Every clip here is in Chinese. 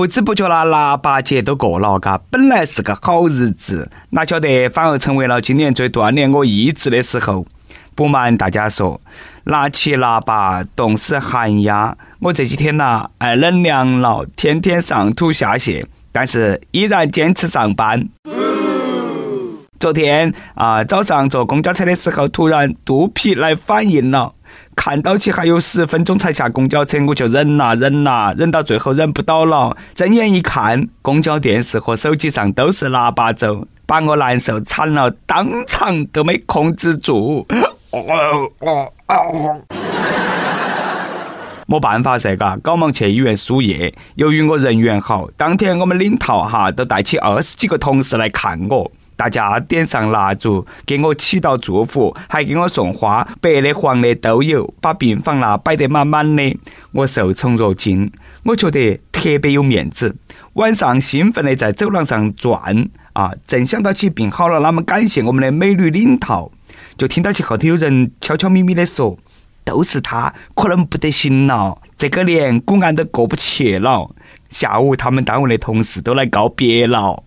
不知不觉啦，腊八节都过了，嘎，本来是个好日子，哪晓得反而成为了今年最锻炼我意志的时候。不瞒大家说，拿起腊八冻死寒鸦，我这几天呐，哎，冷凉了，天天上吐下泻，但是依然坚持上班。昨天啊，早上坐公交车的时候，突然肚皮来反应了。看到起还有十分钟才下公交车，我就忍呐忍呐，忍到最后忍不到了，睁眼一看，公交电视和手机上都是腊八粥，把我难受惨了，当场都没控制住。哦哦哦！没办法噻，嘎，赶忙去医院输液。由于我人缘好，当天我们领导哈都带起二十几个同事来看我。大家点上蜡烛，给我祈祷祝福，还给我送花，白的、黄的都有，把病房啦摆得满满的。我受宠若惊，我觉得特别有面子。晚上兴奋的在走廊上转，啊，正想到起病好了，那么感谢我们的美女领导，就听到起后头有人悄悄咪咪的说：“都是他，可能不得行了，这个连公安都过不去了。”下午他们单位的同事都来告别了。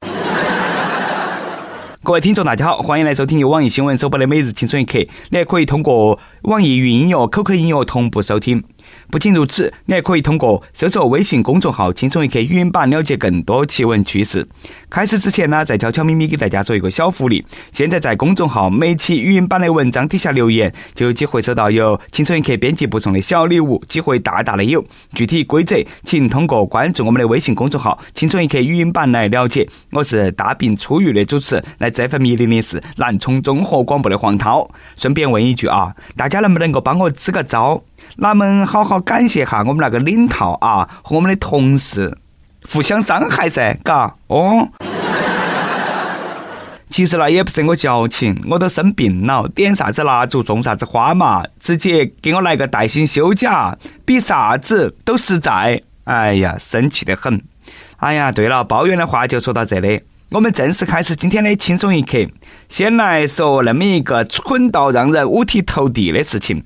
各位听众，大家好，欢迎来收听由网易新闻首播的《每日轻松一刻》，你还可以通过网易云音乐、QQ 音乐同步收听。不仅如此，你还可以通过搜索微信公众号“轻松一刻”语音版了解更多奇闻趣事。开始之前呢，再悄悄咪咪给大家做一个小福利：现在在公众号每期语音版的文章底下留言，就有机会收到由“轻松一刻”编辑部送的小礼物，机会大大的有。具体规则，请通过关注我们的微信公众号“轻松一刻”语音版来了解。我是大病初愈的主持人，来这份米零的是南充综合广播的黄涛。顺便问一句啊，大家能不能够帮我支个招？那们好好感谢哈我们那个领导啊和我们的同事，互相伤害噻，嘎哦。其实那也不是我矫情，我都生病了，点啥子蜡烛，种啥子花嘛，直接给我来个带薪休假，比啥子都实在。哎呀，生气得很。哎呀，对了，抱怨的话就说到这里，我们正式开始今天的轻松一刻。先来说那么一个蠢到让人五体投地的事情。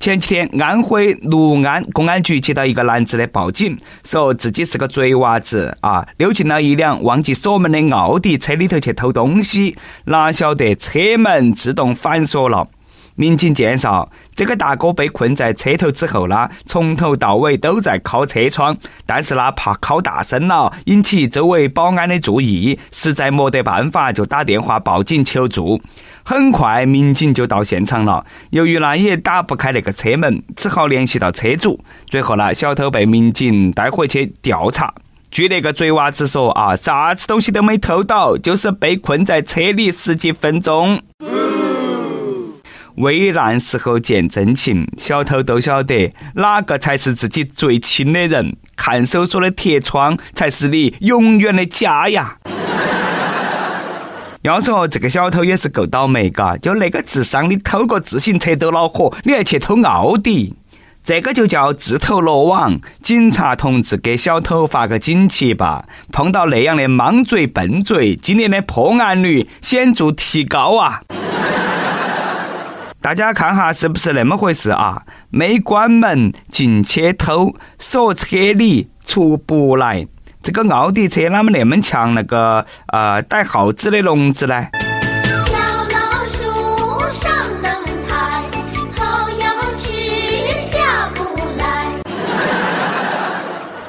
前几天，安徽六安公安局接到一个男子的报警，说自己是个贼娃子啊，溜进了一辆忘记锁门的奥迪车里头去偷东西，哪晓得车门自动反锁了。民警介绍，这个大哥被困在车头之后呢，从头到尾都在敲车窗，但是呢，怕敲大声了引起周围保安的注意，实在没得办法，就打电话报警求助。很快，民警就到现场了。由于呢也打不开那个车门，只好联系到车主。最后呢，小偷被民警带回去调查。据那个贼娃子说啊，啥子东西都没偷到，就是被困在车里十几分钟。危难时候见真情，小偷都晓得哪个才是自己最亲的人。看守所的铁窗才是你永远的家呀！要说这个小偷也是够倒霉，嘎，就那个智商，你偷个自行车都恼火，你还去偷奥迪，这个就叫自投罗网。警察同志给小偷发个锦旗吧，碰到那样的莽嘴笨嘴，今年的破案率显著提高啊！大家看哈，是不是那么回事啊？没关门进去偷，锁车里出不来。这个奥迪车啷么那么强那个呃带耗子的笼子呢？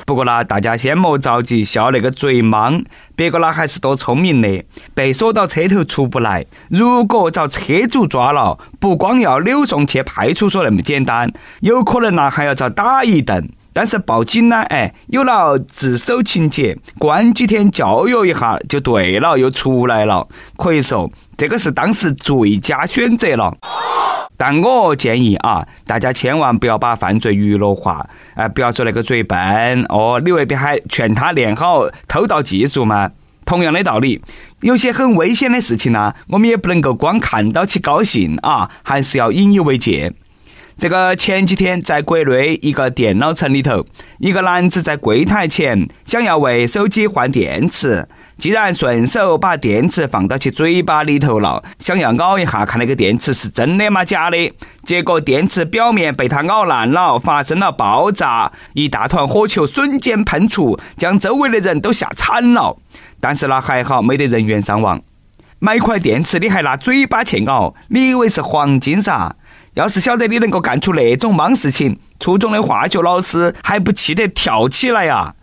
不过呢，大家先莫着急笑那个嘴莽，别个呢还是多聪明的，被锁到车头出不来。如果遭车主抓了，不光要扭送去派出所那么简单，有可能呢还要遭打一顿。但是报警呢，哎，有了自首情节，关几天教育一下就对了，又出来了。可以说这个是当时最佳选择了。但我建议啊，大家千万不要把犯罪娱乐化，哎，不要说那个嘴笨哦，你未必还劝他练好偷盗技术嘛。同样的道理，有些很危险的事情呢，我们也不能够光看到起高兴啊，还是要引以为戒。这个前几天在国内一个电脑城里头，一个男子在柜台前想要为手机换电池，既然顺手把电池放到其嘴巴里头了，想要咬一下看那个电池是真的吗假的？结果电池表面被它咬烂了，发生了爆炸，一大团火球瞬间喷出，将周围的人都吓惨了。但是呢，还好没得人员伤亡。买块电池，你还拿嘴巴去咬，你以为是黄金噻？要是晓得你能够干出那种莽事情，初中的化学老师还不气得跳起来呀？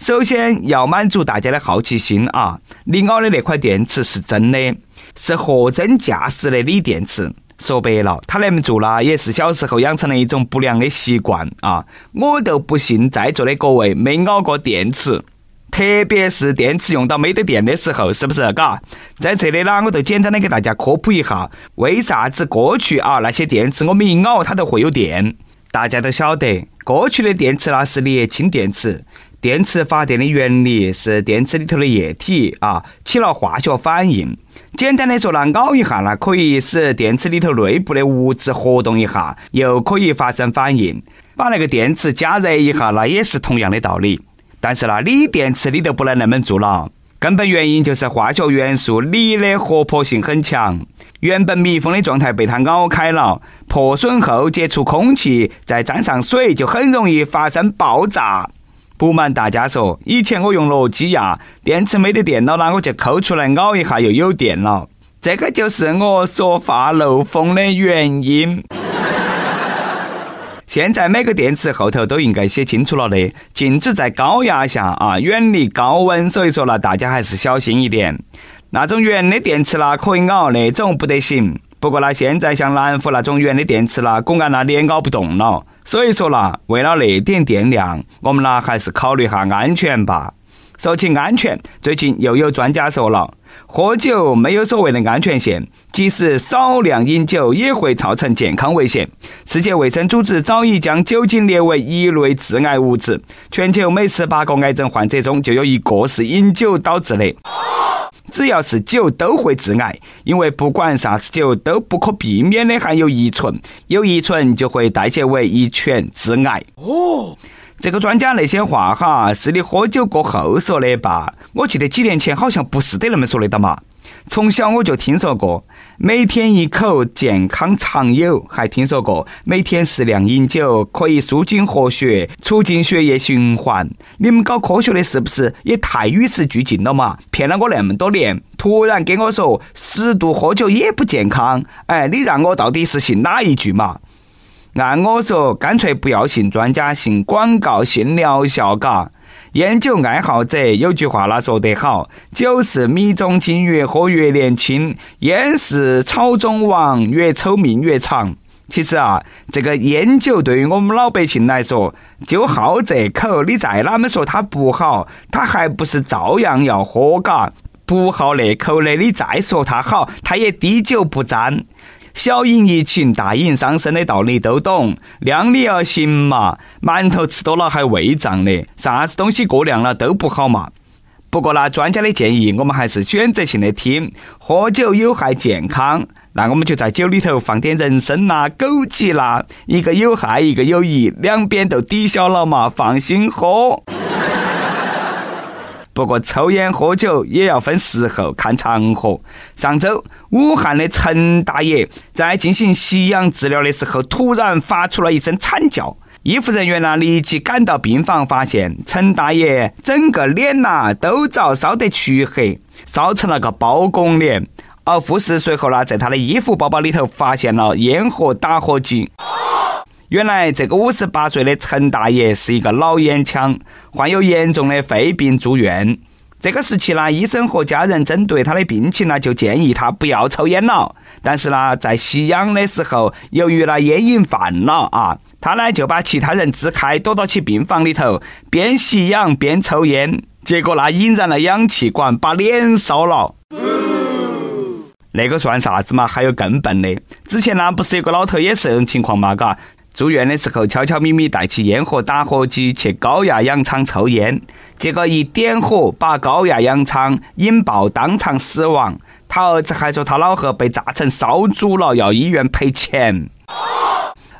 首先要满足大家的好奇心啊！你咬的那块电池是真的，是货真价实的锂电池。说白了，他那么做呢，也是小时候养成了一种不良的习惯啊！我都不信在座的各位没咬过电池。特别是电池用到没得电的时候，是不是？嘎，在这里呢，我就简单的给大家科普一下，为啥子过去啊那些电池我们一咬它都会有电？大家都晓得，过去的电池呢是镍氢电池，电池发电的原理是电池里头的液体啊起了化学反应。简单的说呢，咬一下呢可以使电池里头内部的物质活动一下，又可以发生反应。把那个电池加热一下，那也是同样的道理。但是呢，锂电池你都不能那么做了，根本原因就是化学元素锂的活泼性很强，原本密封的状态被它咬开了，破损后接触空气，再沾上水，就很容易发生爆炸。不瞒大家说，以前我用诺基亚，电池没得电了，那我就抠出来咬一下又有电了，这个就是我说话漏风的原因。现在每个电池后头都应该写清楚了的，禁止在高压下啊，远离高温。所以说呢，大家还是小心一点。那种圆的电池啦，可以咬，那种不得行。不过呢，现在像南孚那种圆的电池啦，公安那里也咬不动了。所以说啦，为了那点电量，我们呢还是考虑下安全吧。说起安全，最近又有专家说了，喝酒没有所谓的安全线，即使少量饮酒也会造成健康危险。世界卫生组织早已将酒精列为一类致癌物质，全球每十八个癌症患者中就有一个是饮酒导致的。只要是酒都会致癌，因为不管啥子酒都不可避免的含有乙醇，有乙醇就会代谢为乙醛致癌。哦。这个专家那些话哈，是你喝酒过后说的吧？我记得几年前好像不是得那么说的的嘛。从小我就听说过每天一口健康常有，还听说过每天适量饮酒可以舒筋活血，促进血液循环。你们搞科学的是不是也太与时俱进了嘛？骗了我那么多年，突然跟我说适度喝酒也不健康，哎，你让我到底是信哪一句嘛？按我说，干脆不要信专家，信广告，信疗效，嘎。烟酒爱好者有句话那说得好：酒是米中金，越喝越年轻；烟是草中王，越抽命越长。其实啊，这个烟酒对于我们老百姓来说，就好这口。你再哪么说它不好，它还不是照样要喝，嘎。不好那口的，你再说它好，它也滴酒不沾。小饮怡情，大饮伤身的道理都懂，量力而行嘛。馒头吃多了还胃胀的，啥子东西过量了都不好嘛。不过呢，专家的建议我们还是选择性的听。喝酒有害健康，那我们就在酒里头放点人参啦、枸杞啦，一个有害，一个有益，两边都抵消了嘛，放心喝。不过抽烟喝酒也要分时候，看场合。上周，武汉的陈大爷在进行吸氧治疗的时候，突然发出了一声惨叫。医护人员呢立即赶到病房，发现陈大爷整个脸呐都遭烧得黢黑，烧成了个包公脸。而护士随后呢，在他的衣服包包里头发现了烟盒打火机。原来这个五十八岁的陈大爷是一个老烟枪，患有严重的肺病住院。这个时期呢，医生和家人针对他的病情呢，就建议他不要抽烟了。但是呢，在吸氧的时候，由于那烟瘾犯了啊，他呢就把其他人支开，躲到起病房里头，边吸氧边抽烟。结果那引燃了氧气管，把脸烧了。那个算啥子嘛？还有更笨的，之前呢不是有个老头也是这种情况嘛？嘎。住院的时候，悄悄咪咪带起烟盒、打火机去高压氧舱抽烟，结果一点火把高压氧舱引爆，当场死亡。他儿子还说他老贺被炸成烧猪了，要医院赔钱。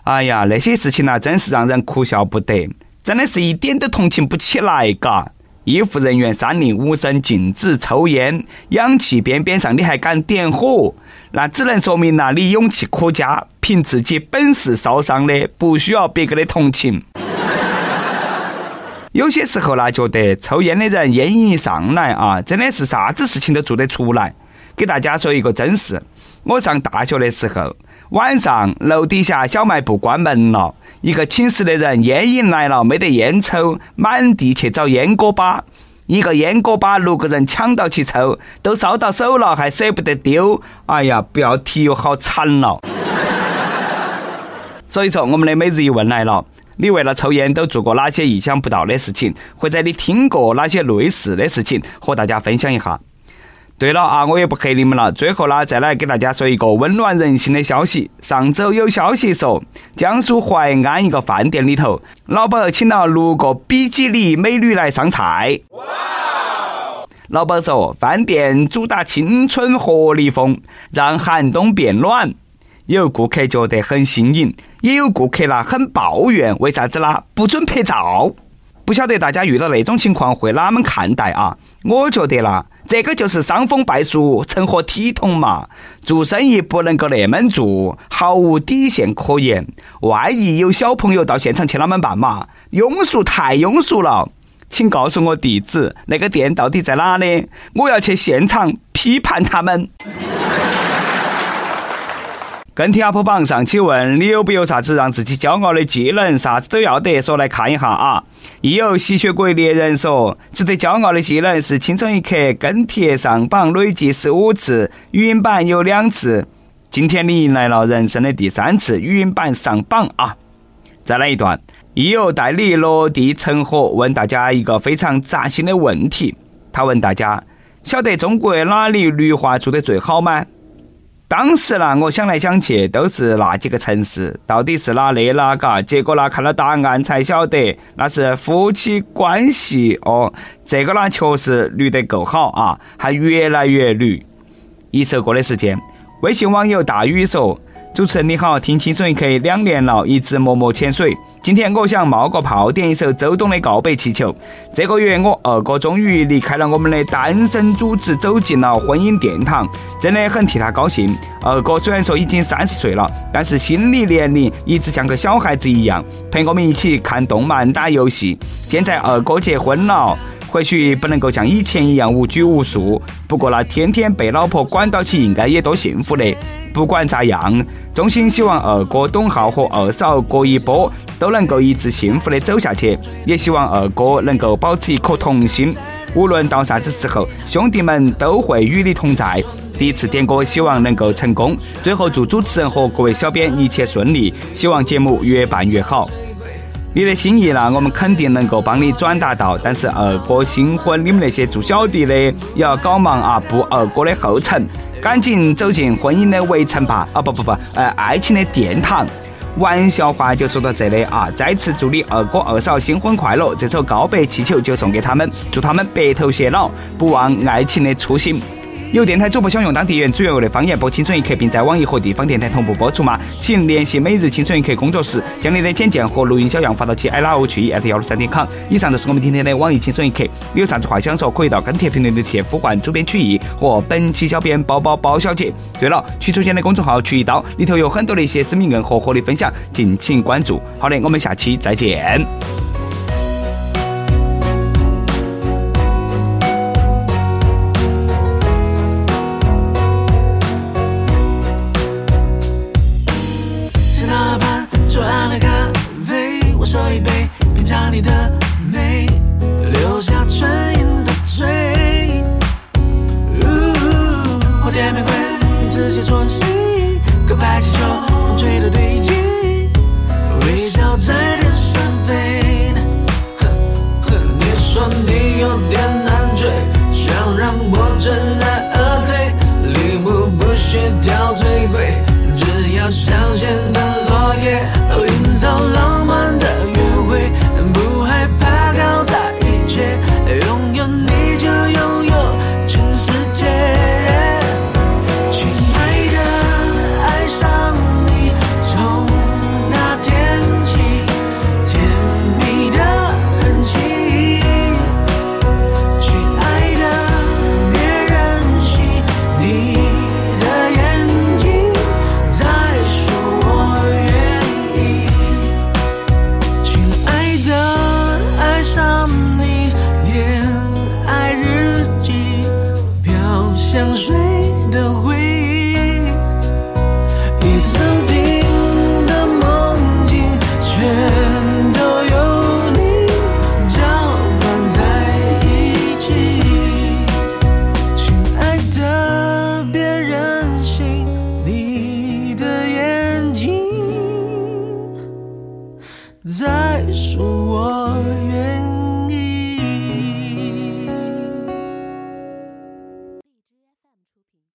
哎呀，那些事情呢，真是让人哭笑不得，真的是一点都同情不起来，嘎。医护人员三令五申禁止抽烟，氧气边边上你还敢点火，那只能说明了你勇气可嘉，凭自己本事烧伤的，不需要别个的同情。有些时候呢，觉得抽烟的人烟瘾一上来啊，真的是啥子事情都做得出来。给大家说一个真事：我上大学的时候，晚上楼底下小卖部关门了。一个寝室的人烟瘾来了，没得烟抽，满地去找烟锅巴。一个烟锅巴，六个人抢到去抽，都烧到手了，还舍不得丢。哎呀，不要提，好惨了。所以说，我们的每日一问来了：你为了抽烟都做过哪些意想不到的事情？或者你听过哪些类似的事情？和大家分享一下。对了啊，我也不黑你们了。最后呢，再来给大家说一个温暖人心的消息。上周有消息说，江苏淮安一个饭店里头，老板请了六个比基尼美女来上菜。老板说，饭店主打青春活力风，让寒冬变暖。有顾客觉得很新颖，也有顾客呢很抱怨，为啥子呢？不准拍照。不晓得大家遇到那种情况会哪么看待啊？我觉得啦。这个就是伤风败俗、成何体统嘛！做生意不能够那么做，毫无底线可言。万一有小朋友到现场去，啷么办嘛？庸俗，太庸俗了！请告诉我地址，那个店到底在哪里？我要去现场批判他们。跟帖 UP 榜上，请问你有没有啥子让自己骄傲的技能？啥子都要得，说来看一下啊！亦有吸血鬼猎人说，值得骄傲的技能是轻松一刻跟帖上榜累计十五次，语音版有两次。今天你迎来了人生的第三次语音版上榜啊！再来一段，亦有代理落地成盒问大家一个非常扎心的问题，他问大家：晓得中国哪里绿化做得最好吗？当时呢，我想来想去都是那几个城市，到底是哪里哪嘎？结果呢，看了答案才晓得，那是夫妻关系哦。这个呢，确实绿得够好啊，还越来越绿。一首歌的时间，微信网友大宇说：“主持人你好，听轻松一刻两年了，一直默默潜水。”今天我想冒个泡，点一首周董的《告白气球》。这个月我二哥终于离开了我们的单身组织，走进了婚姻殿堂，真的很替他高兴。二哥虽然说已经三十岁了，但是心理年龄一直像个小孩子一样，陪我们一起看动漫、打游戏。现在二哥结婚了，或许不能够像以前一样无拘无束，不过那天天被老婆管到起，应该也多幸福的。不管咋样，衷心希望二哥董浩和二嫂郭一波都能够一直幸福的走下去，也希望二哥能够保持一颗童心，无论到啥子时候，兄弟们都会与你同在。第一次点歌，希望能够成功。最后祝主持人和各位小编一切顺利，希望节目越办越好。你的心意呢，我们肯定能够帮你转达到。但是二哥新婚，你们那些做小弟的也要搞忙啊，步二哥的后尘。赶紧走进婚姻的围城吧！啊不不不，呃，爱情的殿堂。玩笑话就说到这里啊！再次祝你二哥二嫂新婚快乐！这首告白气球就送给他们，祝他们白头偕老，不忘爱情的初心。有电台主播想用当地原汁原味的方言播《青春一刻》，并在网易和地方电台同步播出吗？请联系每日《青春一刻》工作室，将你的简介和录音小样发到其 i love 去 at 幺六三点 com。以上就是我们今天的网易《青春一刻》，有啥子话想说，可以到跟帖评论里去呼唤主编曲艺和本期小编包包包小姐。对了，曲秋间的公众号曲一刀里头有很多的一些私密硬和合理分享，敬请关注。好的，我们下期再见。